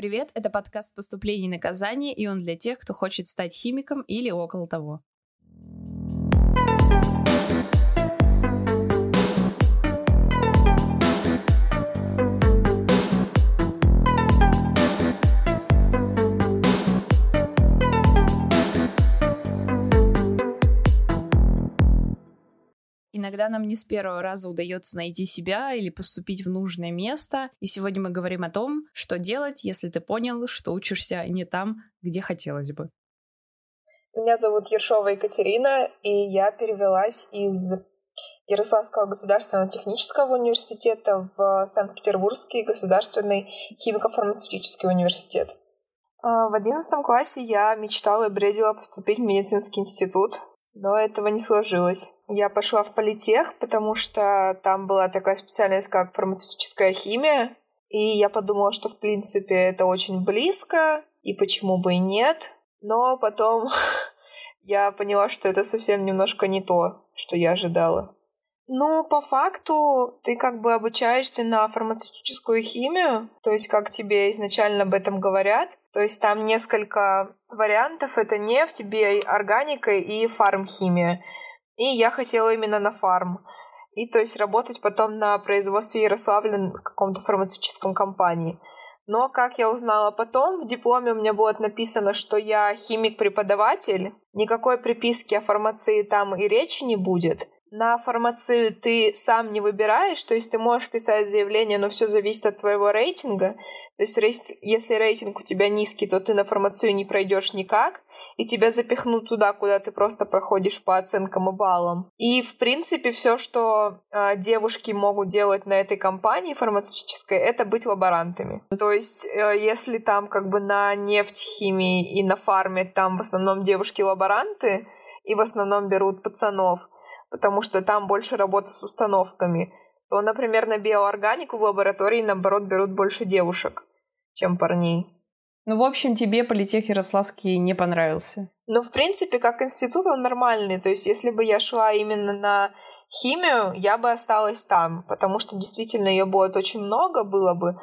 Привет, это подкаст «Поступление и наказание», и он для тех, кто хочет стать химиком или около того. Иногда нам не с первого раза удается найти себя или поступить в нужное место. И сегодня мы говорим о том, что делать, если ты понял, что учишься не там, где хотелось бы. Меня зовут Ершова Екатерина, и я перевелась из Ярославского государственного технического университета в Санкт-Петербургский государственный химико-фармацевтический университет. А, в одиннадцатом классе я мечтала и бредила поступить в медицинский институт, но этого не сложилось. Я пошла в политех, потому что там была такая специальность, как фармацевтическая химия, и я подумала, что, в принципе, это очень близко, и почему бы и нет. Но потом я поняла, что это совсем немножко не то, что я ожидала. Ну, по факту, ты как бы обучаешься на фармацевтическую химию, то есть как тебе изначально об этом говорят. То есть там несколько вариантов. Это нефть, биоорганика и фармхимия. И я хотела именно на фарм. И то есть работать потом на производстве Ярославля на каком-то фармацевтическом компании. Но, как я узнала потом, в дипломе у меня будет написано, что я химик-преподаватель. Никакой приписки о фармации там и речи не будет на фармацию ты сам не выбираешь, то есть ты можешь писать заявление, но все зависит от твоего рейтинга. То есть если рейтинг у тебя низкий, то ты на фармацию не пройдешь никак, и тебя запихнут туда, куда ты просто проходишь по оценкам и баллам. И, в принципе, все, что э, девушки могут делать на этой компании фармацевтической, это быть лаборантами. То есть, э, если там как бы на нефть, химии и на фарме там в основном девушки-лаборанты, и в основном берут пацанов, потому что там больше работа с установками, то, например, на биоорганику в лаборатории, наоборот, берут больше девушек, чем парней. Ну, в общем, тебе политех Ярославский не понравился. Ну, в принципе, как институт он нормальный. То есть, если бы я шла именно на химию, я бы осталась там, потому что действительно ее будет очень много, было бы.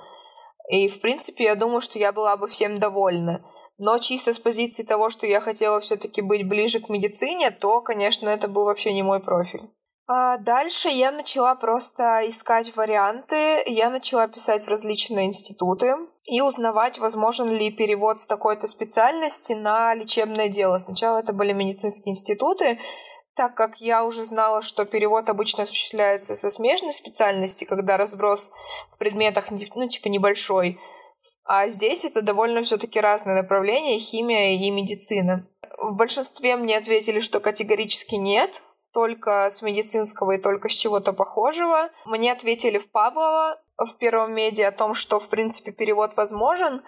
И, в принципе, я думаю, что я была бы всем довольна. Но чисто с позиции того, что я хотела все-таки быть ближе к медицине, то, конечно, это был вообще не мой профиль. А дальше я начала просто искать варианты, я начала писать в различные институты и узнавать, возможен ли перевод с такой-то специальности на лечебное дело. Сначала это были медицинские институты, так как я уже знала, что перевод обычно осуществляется со смежной специальности, когда разброс в предметах, ну, типа, небольшой, а здесь это довольно все-таки разные направления, химия и медицина. В большинстве мне ответили, что категорически нет, только с медицинского и только с чего-то похожего. Мне ответили в Павлово в первом меди о том, что, в принципе, перевод возможен,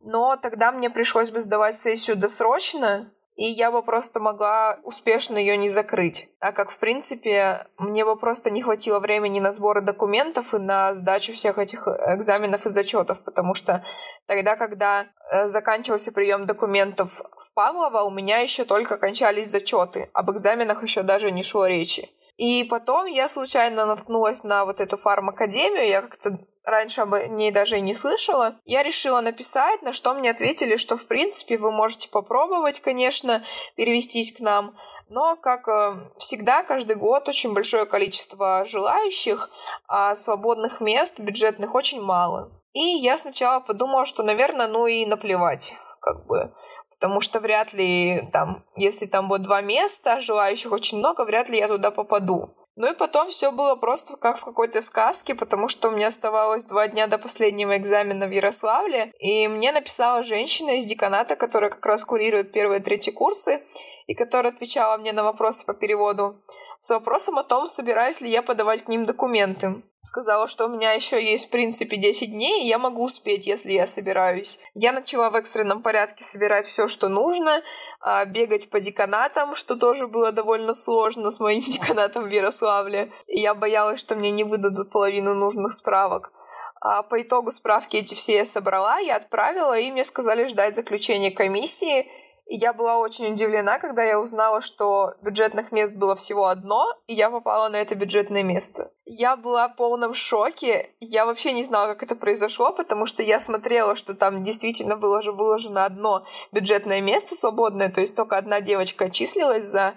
но тогда мне пришлось бы сдавать сессию досрочно, и я бы просто могла успешно ее не закрыть, так как, в принципе, мне бы просто не хватило времени на сборы документов и на сдачу всех этих экзаменов и зачетов, потому что тогда, когда э, заканчивался прием документов в Павлово, у меня еще только кончались зачеты, об экзаменах еще даже не шло речи. И потом я случайно наткнулась на вот эту фармакадемию, я как-то раньше об ней даже и не слышала. Я решила написать, на что мне ответили, что в принципе вы можете попробовать, конечно, перевестись к нам, но, как э, всегда, каждый год очень большое количество желающих, а свободных мест бюджетных очень мало. И я сначала подумала, что, наверное, ну и наплевать, как бы потому что вряд ли там, если там будет два места, желающих очень много, вряд ли я туда попаду. Ну и потом все было просто как в какой-то сказке, потому что у меня оставалось два дня до последнего экзамена в Ярославле, и мне написала женщина из деканата, которая как раз курирует первые и третьи курсы, и которая отвечала мне на вопросы по переводу с вопросом о том, собираюсь ли я подавать к ним документы. Сказала, что у меня еще есть, в принципе, 10 дней, и я могу успеть, если я собираюсь. Я начала в экстренном порядке собирать все, что нужно, а, бегать по деканатам, что тоже было довольно сложно с моим деканатом в Ярославле. И я боялась, что мне не выдадут половину нужных справок. А по итогу справки эти все я собрала, я отправила, и мне сказали ждать заключения комиссии, И я была очень удивлена, когда я узнала, что бюджетных мест было всего одно, и я попала на это бюджетное место. Я была в полном шоке. Я вообще не знала, как это произошло, потому что я смотрела, что там действительно было же выложено одно бюджетное место свободное, то есть только одна девочка отчислилась за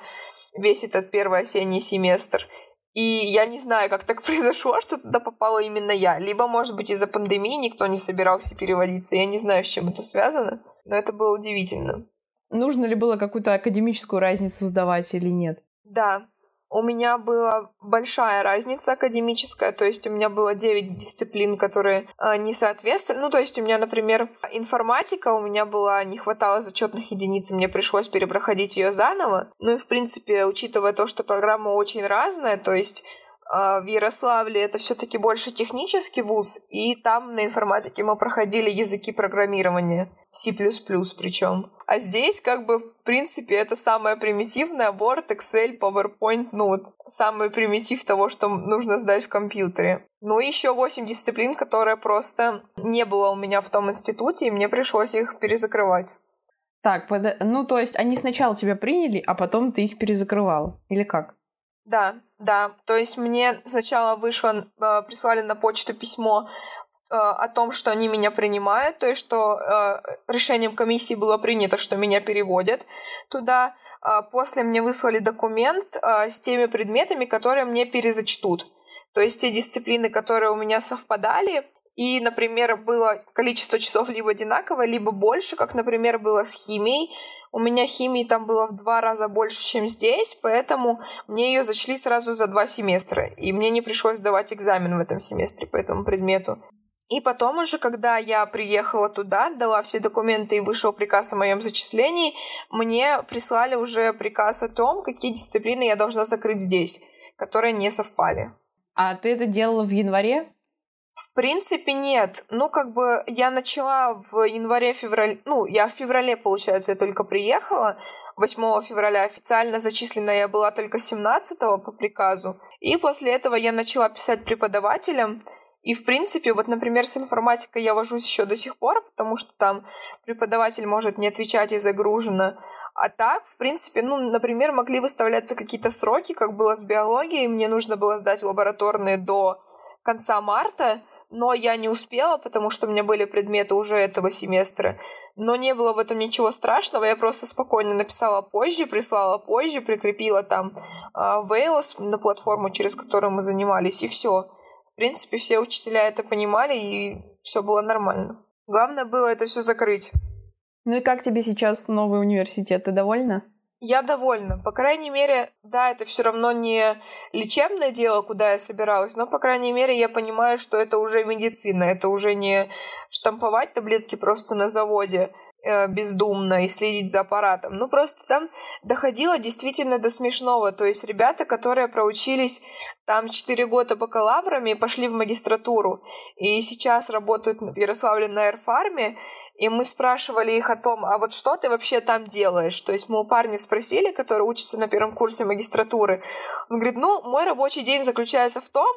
весь этот первый осенний семестр. И я не знаю, как так произошло, что туда попала именно я. Либо, может быть, из-за пандемии никто не собирался переводиться. Я не знаю, с чем это связано, но это было удивительно. Нужно ли было какую-то академическую разницу сдавать или нет? Да, у меня была большая разница академическая, то есть у меня было 9 дисциплин, которые э, не соответствовали. Ну, то есть у меня, например, информатика, у меня была, не хватало зачетных единиц, мне пришлось перепроходить ее заново. Ну и, в принципе, учитывая то, что программа очень разная, то есть а, в Ярославле это все-таки больше технический вуз, и там на информатике мы проходили языки программирования, C++ причем. А здесь как бы в принципе это самое примитивное Word, Excel, PowerPoint, ну вот самый примитив того, что нужно сдать в компьютере. Ну и еще 8 дисциплин, которые просто не было у меня в том институте, и мне пришлось их перезакрывать. Так, под... ну то есть они сначала тебя приняли, а потом ты их перезакрывал, или как? Да, да. То есть мне сначала вышло, э, прислали на почту письмо э, о том, что они меня принимают, то есть что э, решением комиссии было принято, что меня переводят туда. После мне выслали документ с теми предметами, которые мне перезачтут. То есть те дисциплины, которые у меня совпадали, и, например, было количество часов либо одинаковое, либо больше, как, например, было с химией. У меня химии там было в два раза больше, чем здесь, поэтому мне ее зачли сразу за два семестра. И мне не пришлось сдавать экзамен в этом семестре по этому предмету. И потом уже, когда я приехала туда, дала все документы и вышел приказ о моем зачислении, мне прислали уже приказ о том, какие дисциплины я должна закрыть здесь, которые не совпали. А ты это делала в январе? В принципе, нет. Ну, как бы я начала в январе-феврале... Ну, я в феврале, получается, я только приехала. 8 февраля официально зачислена я была только 17 по приказу. И после этого я начала писать преподавателям. И, в принципе, вот, например, с информатикой я вожусь еще до сих пор, потому что там преподаватель может не отвечать и загружено. А так, в принципе, ну, например, могли выставляться какие-то сроки, как было с биологией. Мне нужно было сдать лабораторные до конца марта, но я не успела, потому что у меня были предметы уже этого семестра. Но не было в этом ничего страшного, я просто спокойно написала позже, прислала позже, прикрепила там э, Veils на платформу, через которую мы занимались, и все. В принципе, все учителя это понимали, и все было нормально. Главное было это все закрыть. Ну и как тебе сейчас новый университет? Ты довольна? Я довольна. По крайней мере, да, это все равно не лечебное дело, куда я собиралась, но, по крайней мере, я понимаю, что это уже медицина, это уже не штамповать таблетки просто на заводе э, бездумно и следить за аппаратом. Ну, просто там доходило действительно до смешного. То есть ребята, которые проучились там 4 года бакалаврами и пошли в магистратуру, и сейчас работают в Ярославле на Эрфарме, и мы спрашивали их о том, а вот что ты вообще там делаешь? То есть мы у парня спросили, который учится на первом курсе магистратуры. Он говорит, ну, мой рабочий день заключается в том,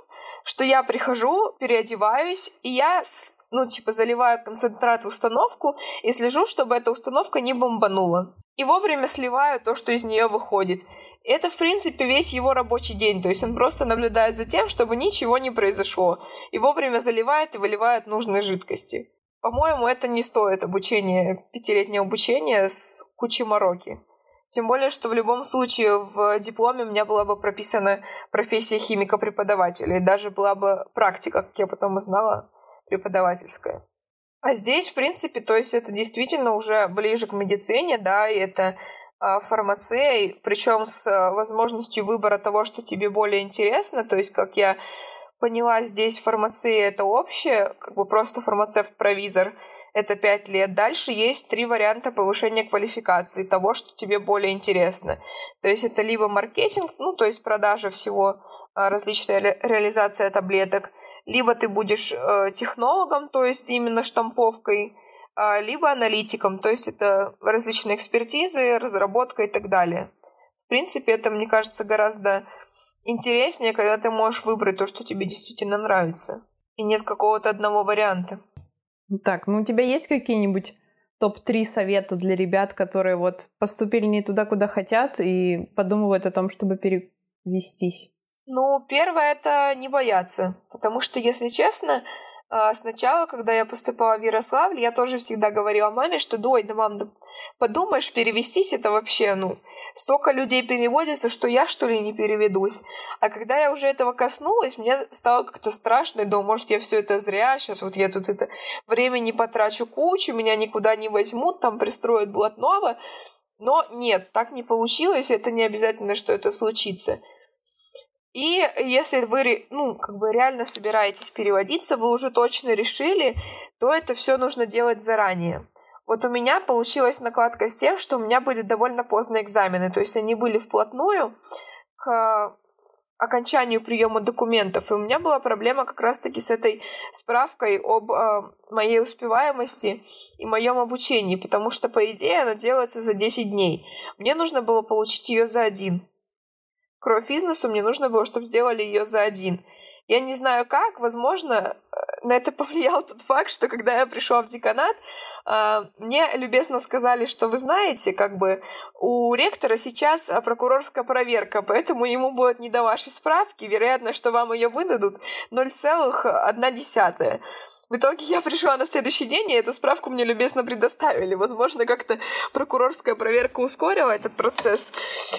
что я прихожу, переодеваюсь, и я ну, типа, заливаю концентрат в установку и слежу, чтобы эта установка не бомбанула. И вовремя сливаю то, что из нее выходит. Это, в принципе, весь его рабочий день. То есть он просто наблюдает за тем, чтобы ничего не произошло. И вовремя заливает и выливает нужные жидкости. По-моему, это не стоит обучение, пятилетнее обучение с кучей мороки. Тем более, что в любом случае в дипломе у меня была бы прописана профессия химика-преподавателя, и даже была бы практика, как я потом узнала, преподавательская. А здесь, в принципе, то есть это действительно уже ближе к медицине, да, и это а, фармация, причем с возможностью выбора того, что тебе более интересно, то есть как я поняла, здесь фармация это общее, как бы просто фармацевт-провизор это пять лет. Дальше есть три варианта повышения квалификации, того, что тебе более интересно. То есть это либо маркетинг, ну, то есть продажа всего, а, различная ре- реализация таблеток, либо ты будешь э, технологом, то есть именно штамповкой, э, либо аналитиком, то есть это различные экспертизы, разработка и так далее. В принципе, это, мне кажется, гораздо интереснее, когда ты можешь выбрать то, что тебе действительно нравится. И нет какого-то одного варианта. Так, ну у тебя есть какие-нибудь топ-3 совета для ребят, которые вот поступили не туда, куда хотят, и подумывают о том, чтобы перевестись? Ну, первое — это не бояться, потому что, если честно, сначала, когда я поступала в Ярославль, я тоже всегда говорила маме, что «Дой, да мам, да подумаешь, перевестись это вообще, ну, столько людей переводится, что я, что ли, не переведусь». А когда я уже этого коснулась, мне стало как-то страшно, думаю, может, я все это зря, сейчас вот я тут это времени потрачу кучу, меня никуда не возьмут, там пристроят блатного. Но нет, так не получилось, это не обязательно, что это случится. И если вы, ну, как бы реально собираетесь переводиться, вы уже точно решили, то это все нужно делать заранее. Вот у меня получилась накладка с тем, что у меня были довольно поздно экзамены, то есть они были вплотную к окончанию приема документов. И у меня была проблема как раз-таки с этой справкой об э, моей успеваемости и моем обучении, потому что, по идее, она делается за 10 дней. Мне нужно было получить ее за один кровь бизнесу, мне нужно было, чтобы сделали ее за один. Я не знаю как, возможно, э, на это повлиял тот факт, что когда я пришла в деканат, э, мне любезно сказали, что вы знаете, как бы у ректора сейчас э, прокурорская проверка, поэтому ему будет не до вашей справки, вероятно, что вам ее выдадут 0,1. В итоге я пришла на следующий день, и эту справку мне любезно предоставили. Возможно, как-то прокурорская проверка ускорила этот процесс.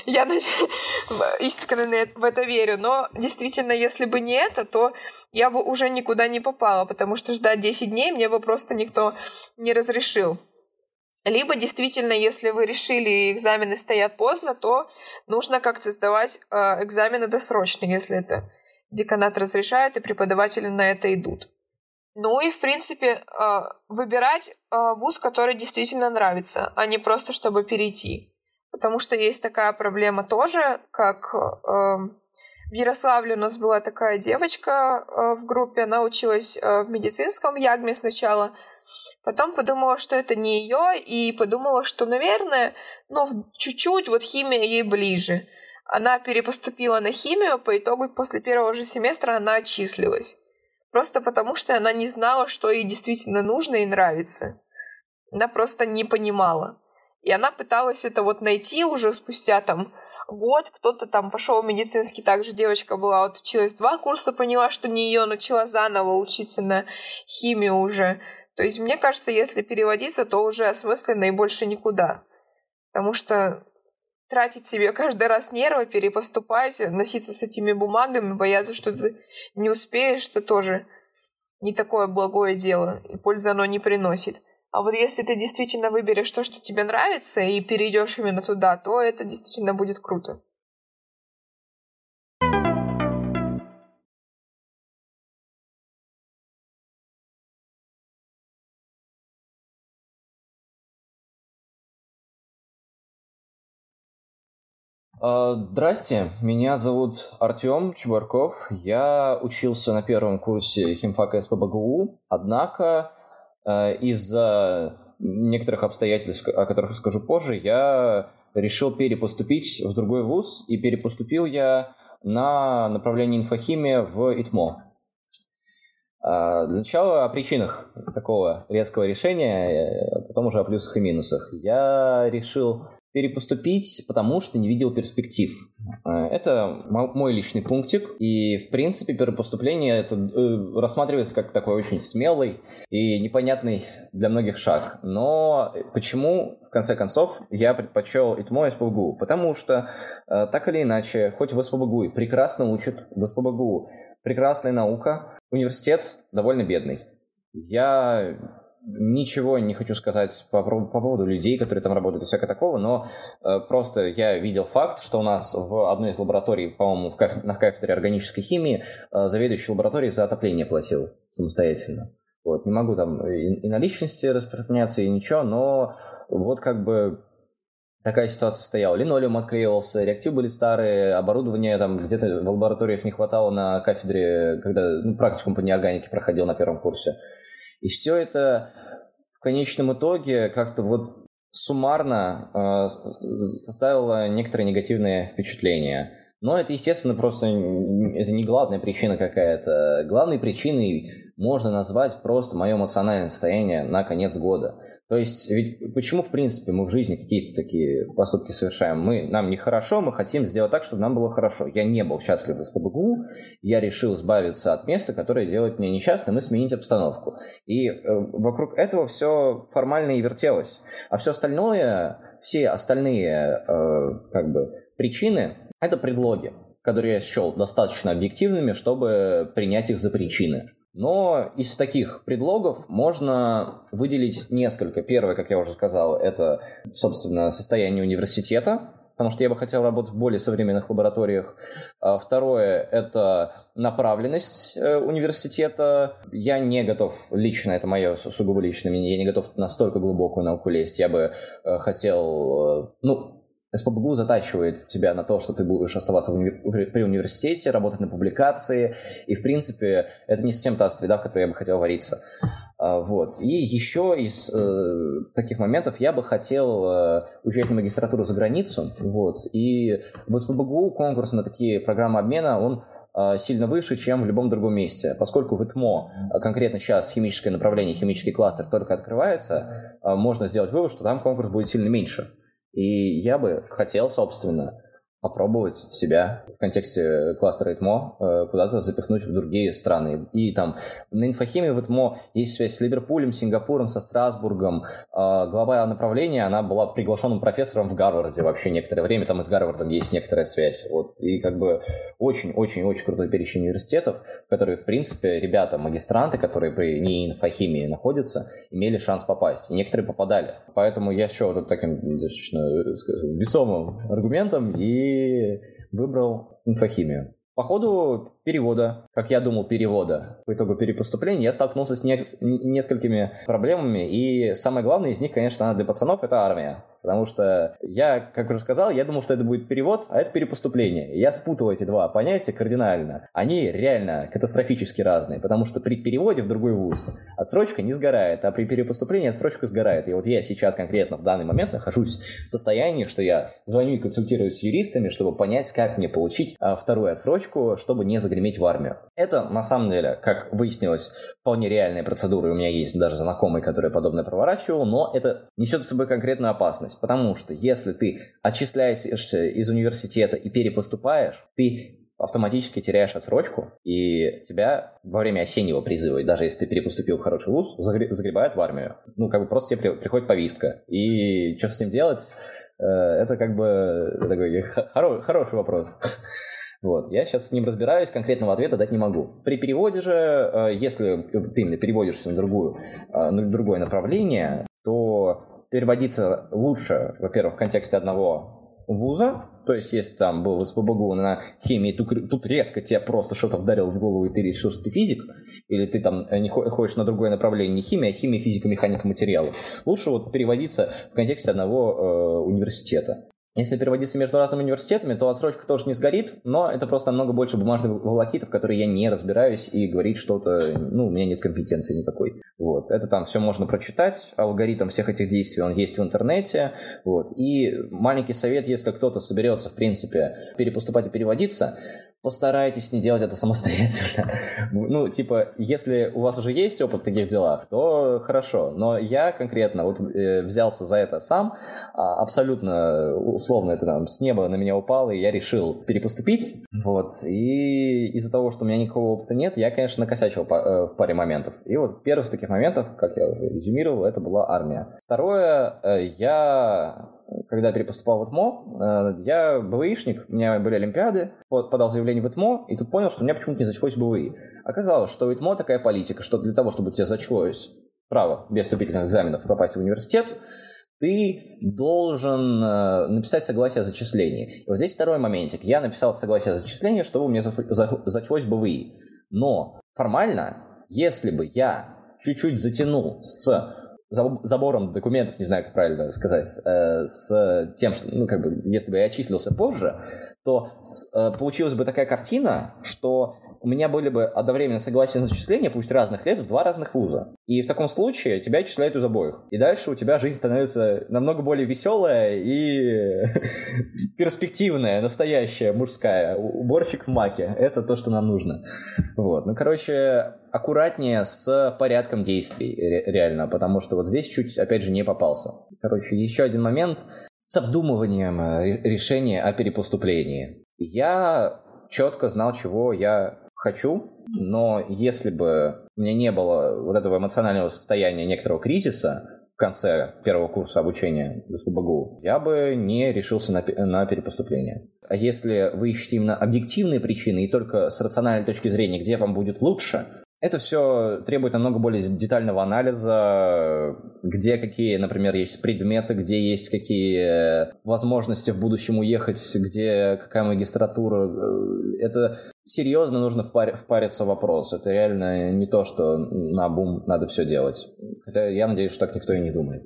Я искренне в это верю. Но действительно, если бы не это, то я бы уже никуда не попала, потому что ждать 10 дней мне бы просто никто не разрешил. Либо действительно, если вы решили и экзамены стоят поздно, то нужно как-то сдавать э, экзамены досрочно, если это деканат разрешает и преподаватели на это идут. Ну и, в принципе, а, выбирать а, вуз, который действительно нравится, а не просто чтобы перейти. Потому что есть такая проблема тоже, как а, в Ярославле у нас была такая девочка в группе, она училась в медицинском Ягме сначала, потом подумала, что это не ее, и подумала, что, наверное, ну, чуть-чуть вот химия ей ближе. Она перепоступила на химию, по итогу после первого же семестра она отчислилась. Просто потому, что она не знала, что ей действительно нужно и нравится. Она просто не понимала. И она пыталась это вот найти уже спустя там год. Кто-то там пошел в медицинский, также девочка была, вот училась два курса, поняла, что не ее, начала заново учиться на химию уже. То есть, мне кажется, если переводиться, то уже осмысленно и больше никуда. Потому что тратить себе каждый раз нервы, перепоступать, носиться с этими бумагами, бояться, что ты не успеешь, это тоже не такое благое дело, и пользы оно не приносит. А вот если ты действительно выберешь то, что тебе нравится, и перейдешь именно туда, то это действительно будет круто. Здрасте, меня зовут Артем Чубарков. Я учился на первом курсе химфака СПБГУ, однако а, из-за некоторых обстоятельств, о которых расскажу позже, я решил перепоступить в другой вуз, и перепоступил я на направление инфохимия в ИТМО. А, для начала о причинах такого резкого решения, а потом уже о плюсах и минусах. Я решил перепоступить, потому что не видел перспектив. Э, это мой личный пунктик, и, в принципе, перепоступление это э, рассматривается как такой очень смелый и непонятный для многих шаг. Но почему, в конце концов, я предпочел ИТМО и СПБГУ? Потому что, э, так или иначе, хоть в СПБГУ и прекрасно учат, в СПБГУ прекрасная наука, университет довольно бедный. Я ничего не хочу сказать по, по поводу людей, которые там работают и всякое такого, но э, просто я видел факт, что у нас в одной из лабораторий, по-моему, каф- на кафедре органической химии, э, заведующий лабораторией за отопление платил самостоятельно. Вот, не могу там и, и на личности распространяться, и ничего, но вот как бы такая ситуация стояла. Линолеум отклеивался, реактивы были старые, оборудование там где-то в лабораториях не хватало на кафедре, когда ну, практикум по неорганике проходил на первом курсе. И все это в конечном итоге как-то вот суммарно э, составило некоторые негативные впечатления. Но это, естественно, просто это не главная причина какая-то. Главной причиной можно назвать просто мое эмоциональное состояние на конец года. То есть, ведь почему, в принципе, мы в жизни какие-то такие поступки совершаем? Мы, нам нехорошо, мы хотим сделать так, чтобы нам было хорошо. Я не был счастлив в СПБГУ, я решил избавиться от места, которое делает меня несчастным, и сменить обстановку. И э, вокруг этого все формально и вертелось. А все остальное, все остальные э, как бы причины, это предлоги которые я счел достаточно объективными, чтобы принять их за причины. Но из таких предлогов можно выделить несколько. Первое, как я уже сказал, это, собственно, состояние университета, потому что я бы хотел работать в более современных лабораториях. А второе – это направленность э, университета. Я не готов, лично, это мое сугубо личное мнение, я не готов настолько глубокую науку лезть. Я бы э, хотел, э, ну, СПБГУ затачивает тебя на то, что ты будешь оставаться уни- при университете, работать на публикации, и, в принципе, это не совсем та среда, в которой я бы хотел вариться. А, вот. И еще из э, таких моментов я бы хотел э, уезжать на магистратуру за границу, вот, и в СПБГУ конкурс на такие программы обмена, он э, сильно выше, чем в любом другом месте. Поскольку в ИТМО э, конкретно сейчас химическое направление, химический кластер только открывается, можно сделать вывод, что там конкурс будет сильно меньше. И я бы хотел, собственно, попробовать себя в контексте кластера ИТМО э, куда-то запихнуть в другие страны. И там на инфохимии в ИТМО есть связь с Ливерпулем, Сингапуром, со Страсбургом. А глава направления, она была приглашенным профессором в Гарварде вообще некоторое время. Там и с Гарвардом есть некоторая связь. Вот. И как бы очень-очень-очень крутой перечень университетов, которые, в принципе, ребята, магистранты, которые при не инфохимии находятся, имели шанс попасть. И некоторые попадали. Поэтому я счел это таким достаточно скажем, весомым аргументом и выбрал инфохимию. По ходу перевода, как я думал, перевода по итогу перепоступления, я столкнулся с, не- несколькими проблемами, и самое главное из них, конечно, для пацанов, это армия. Потому что я, как уже сказал, я думал, что это будет перевод, а это перепоступление. Я спутал эти два понятия кардинально. Они реально катастрофически разные, потому что при переводе в другой вуз отсрочка не сгорает, а при перепоступлении отсрочка сгорает. И вот я сейчас конкретно в данный момент нахожусь в состоянии, что я звоню и консультируюсь с юристами, чтобы понять, как мне получить а, вторую отсрочку, чтобы не загреметь в армию. Это, на самом деле, как выяснилось, вполне реальная процедура, у меня есть даже знакомый, который подобное проворачивал, но это несет с собой конкретную опасность, потому что если ты отчисляешься из университета и перепоступаешь, ты автоматически теряешь отсрочку, и тебя во время осеннего призыва, и даже если ты перепоступил в хороший вуз, загребают в армию. Ну, как бы просто тебе приходит повестка. И что с ним делать, э, это как бы такой хороший вопрос. Вот. Я сейчас с ним разбираюсь, конкретного ответа дать не могу. При переводе же, э, если ты именно переводишься на, другую, э, на другое направление, то переводиться лучше, во-первых, в контексте одного вуза, то есть, если там был в СПБГУ на химии, тут, резко тебе просто что-то вдарил в голову, и ты решил, что ты физик, или ты там не ходишь на другое направление, не химия, а химия, физика, механика, материалы. Лучше вот переводиться в контексте одного э, университета. Если переводиться между разными университетами, то отсрочка тоже не сгорит, но это просто намного больше бумажных волокитов, в которые я не разбираюсь, и говорить что-то, ну, у меня нет компетенции никакой. Вот. Это там все можно прочитать, алгоритм всех этих действий, он есть в интернете, вот. И маленький совет, если кто-то соберется, в принципе, перепоступать и переводиться, постарайтесь не делать это самостоятельно. ну, типа, если у вас уже есть опыт в таких делах, то хорошо. Но я конкретно вот э, взялся за это сам, а, абсолютно условно это там с неба на меня упало, и я решил перепоступить. Вот. И из-за того, что у меня никакого опыта нет, я, конечно, накосячил по, э, в паре моментов. И вот первый из таких моментов, как я уже резюмировал, это была армия. Второе, э, я когда перепоступал в ИТМО, э, я БВИшник, у меня были Олимпиады, подал заявление в ИТМО, и тут понял, что у меня почему-то не зачлось БВИ. Оказалось, что у ИТМО такая политика, что для того, чтобы у тебя зачлось право без вступительных экзаменов попасть в университет, ты должен э, написать согласие о зачислении. И вот здесь второй моментик. Я написал согласие о зачислении, чтобы у меня зачлось БВИ. Но формально, если бы я чуть-чуть затянул с забором документов, не знаю, как правильно сказать, э, с тем, что, ну, как бы, если бы я отчислился позже, то э, получилась бы такая картина, что у меня были бы одновременно согласия на зачисление, пусть разных лет, в два разных вуза. И в таком случае тебя отчисляют из обоих. И дальше у тебя жизнь становится намного более веселая и перспективная, настоящая, мужская. Уборщик в маке. Это то, что нам нужно. Вот. Ну, короче, аккуратнее с порядком действий, реально, потому что вот здесь чуть, опять же, не попался. Короче, еще один момент с обдумыванием э, решения о перепоступлении. Я четко знал, чего я хочу, но если бы у меня не было вот этого эмоционального состояния некоторого кризиса в конце первого курса обучения в СПБГУ, я бы не решился на, на перепоступление. А если вы ищете именно объективные причины и только с рациональной точки зрения, где вам будет лучше, это все требует намного более детального анализа, где какие, например, есть предметы, где есть какие возможности в будущем уехать, где какая магистратура. Это серьезно нужно впар- впариться в вопрос. Это реально не то, что на бум надо все делать. Хотя я надеюсь, что так никто и не думает.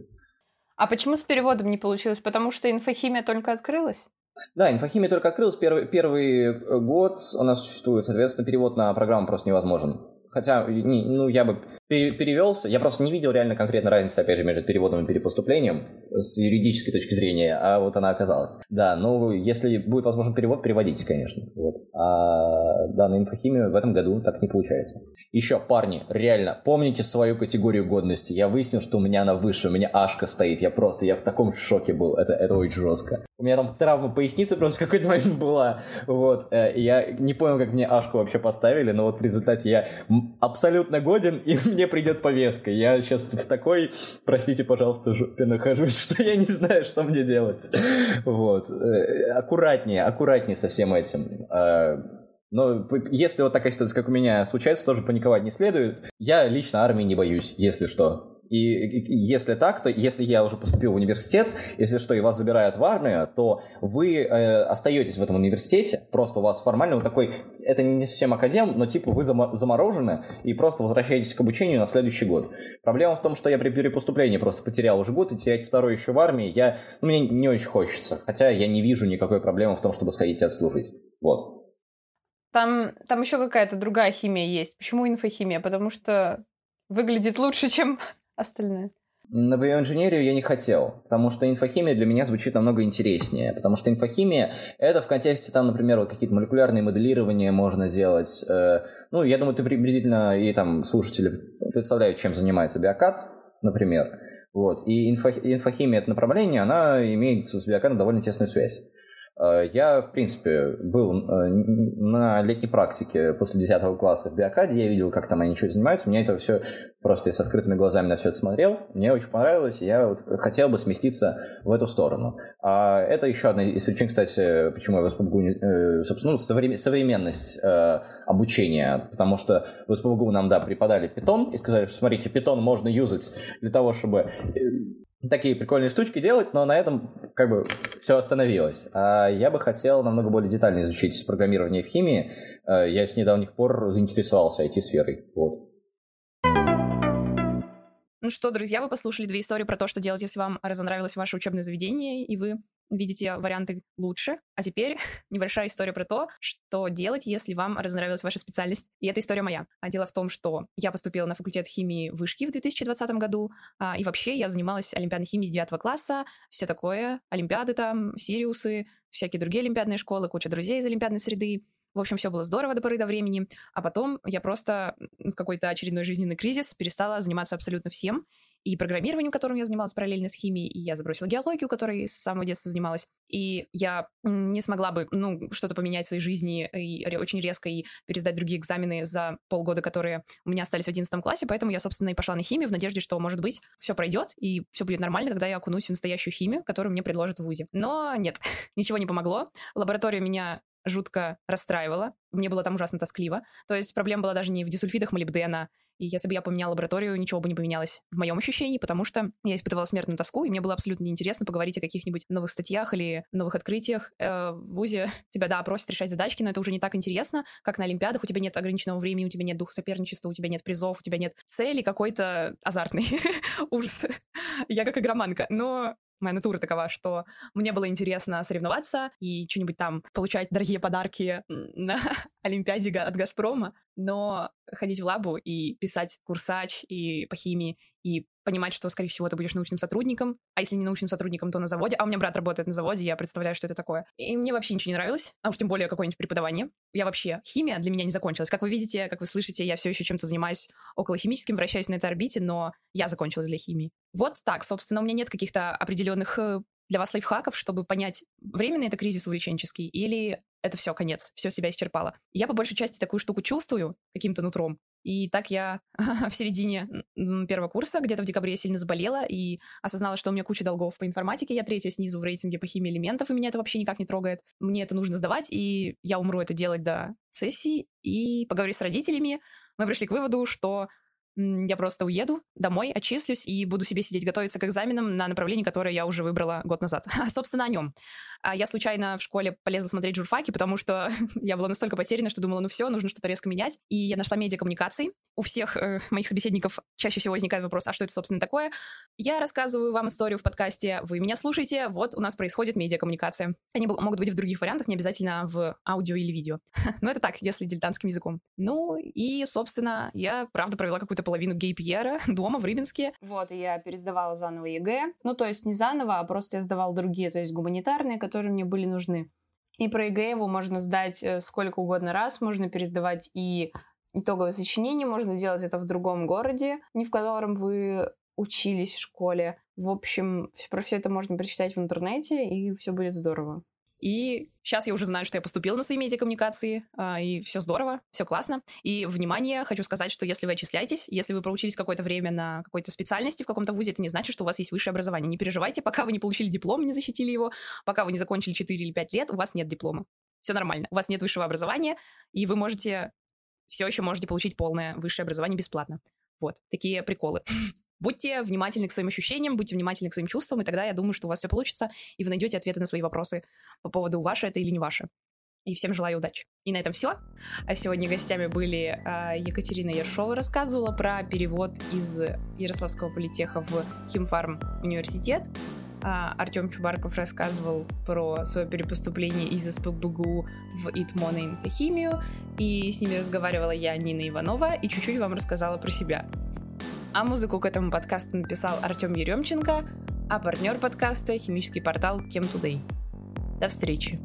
А почему с переводом не получилось? Потому что инфохимия только открылась? Да, инфохимия только открылась. Первый, первый год она существует, соответственно, перевод на программу просто невозможен. Хотя, ну, я бы перевелся. Я просто не видел реально конкретно разницы, опять же, между переводом и перепоступлением с юридической точки зрения, а вот она оказалась. Да, ну, если будет возможен перевод, переводите, конечно. Вот. А да, на инфохимию в этом году так не получается. Еще, парни, реально, помните свою категорию годности. Я выяснил, что у меня она выше, у меня ашка стоит. Я просто, я в таком шоке был. Это, это очень жестко. У меня там травма поясницы просто какой-то момент была. Вот. Э, я не понял, как мне ашку вообще поставили, но вот в результате я абсолютно годен, и мне мне придет повестка. Я сейчас в такой, простите, пожалуйста, жопе нахожусь, что я не знаю, что мне делать. Вот. Э, аккуратнее, аккуратнее со всем этим. А, но если вот такая ситуация, как у меня случается, тоже паниковать не следует. Я лично армии не боюсь, если что. И если так, то если я уже поступил в университет, если что, и вас забирают в армию, то вы э, остаетесь в этом университете, просто у вас формально вот такой, это не совсем академ, но типа вы заморожены и просто возвращаетесь к обучению на следующий год. Проблема в том, что я при перепоступлении просто потерял уже год, и терять второй еще в армии, я, ну, мне не очень хочется, хотя я не вижу никакой проблемы в том, чтобы сходить и отслужить. Вот. Там, там еще какая-то другая химия есть. Почему инфохимия? Потому что выглядит лучше, чем остальное? На биоинженерию я не хотел, потому что инфохимия для меня звучит намного интереснее, потому что инфохимия — это в контексте, там, например, вот какие-то молекулярные моделирования можно делать. Э, ну, я думаю, ты приблизительно и там слушатели представляют, чем занимается биокат, например. Вот. И инфо, инфохимия — это направление, она имеет с биокатом довольно тесную связь. Э, я, в принципе, был э, на летней практике после 10 класса в Биокаде, я видел, как там они что занимаются, меня это все просто я с открытыми глазами на все это смотрел, мне очень понравилось, я вот хотел бы сместиться в эту сторону. А это еще одна из причин, кстати, почему я в СПБГУ, э, собственно, ну, современность обучения, потому что в СПБГУ нам, да, преподали питон и сказали, что, смотрите, питон можно юзать для того, чтобы такие прикольные штучки делать, но на этом как бы все остановилось. А я бы хотел намного более детально изучить программирование в химии. Э, я с недавних пор заинтересовался IT-сферой. Вот. Ну что, друзья, вы послушали две истории про то, что делать, если вам разонравилось ваше учебное заведение, и вы видите варианты лучше. А теперь небольшая история про то, что делать, если вам разнравилась ваша специальность. И эта история моя. А дело в том, что я поступила на факультет химии вышки в 2020 году, а, и вообще я занималась олимпиадной химией с 9 класса, все такое, олимпиады там, Сириусы, всякие другие олимпиадные школы, куча друзей из олимпиадной среды. В общем, все было здорово до поры до времени. А потом я просто в какой-то очередной жизненный кризис перестала заниматься абсолютно всем и программированием, которым я занималась параллельно с химией, и я забросила геологию, которой с самого детства занималась, и я не смогла бы, ну, что-то поменять в своей жизни и очень резко и пересдать другие экзамены за полгода, которые у меня остались в 11 классе, поэтому я, собственно, и пошла на химию в надежде, что, может быть, все пройдет и все будет нормально, когда я окунусь в настоящую химию, которую мне предложат в ВУЗе. Но нет, ничего не помогло. Лаборатория меня жутко расстраивала. Мне было там ужасно тоскливо. То есть проблема была даже не в дисульфидах молибдена и если бы я поменяла лабораторию, ничего бы не поменялось в моем ощущении, потому что я испытывала смертную тоску, и мне было абсолютно неинтересно поговорить о каких-нибудь новых статьях или новых открытиях. Э, в ВУЗе тебя, да, просят решать задачки, но это уже не так интересно, как на Олимпиадах. У тебя нет ограниченного времени, у тебя нет духа соперничества, у тебя нет призов, у тебя нет цели какой-то азартный ужас. Я как игроманка. Но моя натура такова, что мне было интересно соревноваться и что-нибудь там получать дорогие подарки на Олимпиаде от Газпрома, но ходить в лабу и писать курсач и по химии, и понимать, что, скорее всего, ты будешь научным сотрудником, а если не научным сотрудником, то на заводе. А у меня брат работает на заводе, я представляю, что это такое. И мне вообще ничего не нравилось, а уж тем более какое-нибудь преподавание. Я вообще... Химия для меня не закончилась. Как вы видите, как вы слышите, я все еще чем-то занимаюсь около химическим, вращаюсь на этой орбите, но я закончилась для химии. Вот так, собственно, у меня нет каких-то определенных э, для вас лайфхаков, чтобы понять, временный это кризис увлеченческий или это все, конец, все себя исчерпало. Я по большей части такую штуку чувствую каким-то нутром, и так я в середине первого курса, где-то в декабре я сильно заболела и осознала, что у меня куча долгов по информатике. Я третья снизу в рейтинге по химии элементов, и меня это вообще никак не трогает. Мне это нужно сдавать, и я умру это делать до сессии. И поговорив с родителями, мы пришли к выводу, что я просто уеду домой, отчислюсь и буду себе сидеть готовиться к экзаменам на направлении, которое я уже выбрала год назад. Собственно, о нем. А я случайно в школе полезла смотреть журфаки, потому что я была настолько потеряна, что думала, ну все, нужно что-то резко менять. И я нашла медиакоммуникации. У всех э, моих собеседников чаще всего возникает вопрос, а что это, собственно, такое? Я рассказываю вам историю в подкасте, вы меня слушаете, вот у нас происходит медиакоммуникация. Они могут быть в других вариантах, не обязательно в аудио или видео. Но это так, если дилетантским языком. Ну и, собственно, я, правда, провела какую-то половину gap year а дома в Рыбинске. Вот, и я пересдавала заново ЕГЭ. Ну, то есть не заново, а просто я сдавала другие, то есть гуманитарные, которые мне были нужны. И про ЕГЭ его можно сдать э, сколько угодно раз, можно пересдавать и итоговое сочинение, можно делать это в другом городе, не в котором вы учились в школе. В общем, про все это можно прочитать в интернете, и все будет здорово. И сейчас я уже знаю, что я поступила на свои медиакоммуникации, а, и все здорово, все классно. И, внимание, хочу сказать, что если вы отчисляетесь, если вы проучились какое-то время на какой-то специальности в каком-то вузе, это не значит, что у вас есть высшее образование. Не переживайте, пока вы не получили диплом, не защитили его, пока вы не закончили 4 или 5 лет, у вас нет диплома. Все нормально, у вас нет высшего образования, и вы можете, все еще можете получить полное высшее образование бесплатно. Вот, такие приколы. Будьте внимательны к своим ощущениям, будьте внимательны к своим чувствам, и тогда я думаю, что у вас все получится, и вы найдете ответы на свои вопросы по поводу ваше это или не ваше. И всем желаю удачи. И на этом все. А сегодня гостями были а, Екатерина Ершова, рассказывала про перевод из Ярославского политеха в Химфарм университет. А, Артем Чубарков рассказывал про свое перепоступление из СПБГУ в ИТМОН и химию. И с ними разговаривала я, Нина Иванова, и чуть-чуть вам рассказала про себя. А музыку к этому подкасту написал Артем Еремченко, а партнер подкаста — химический портал Chem Today. До встречи!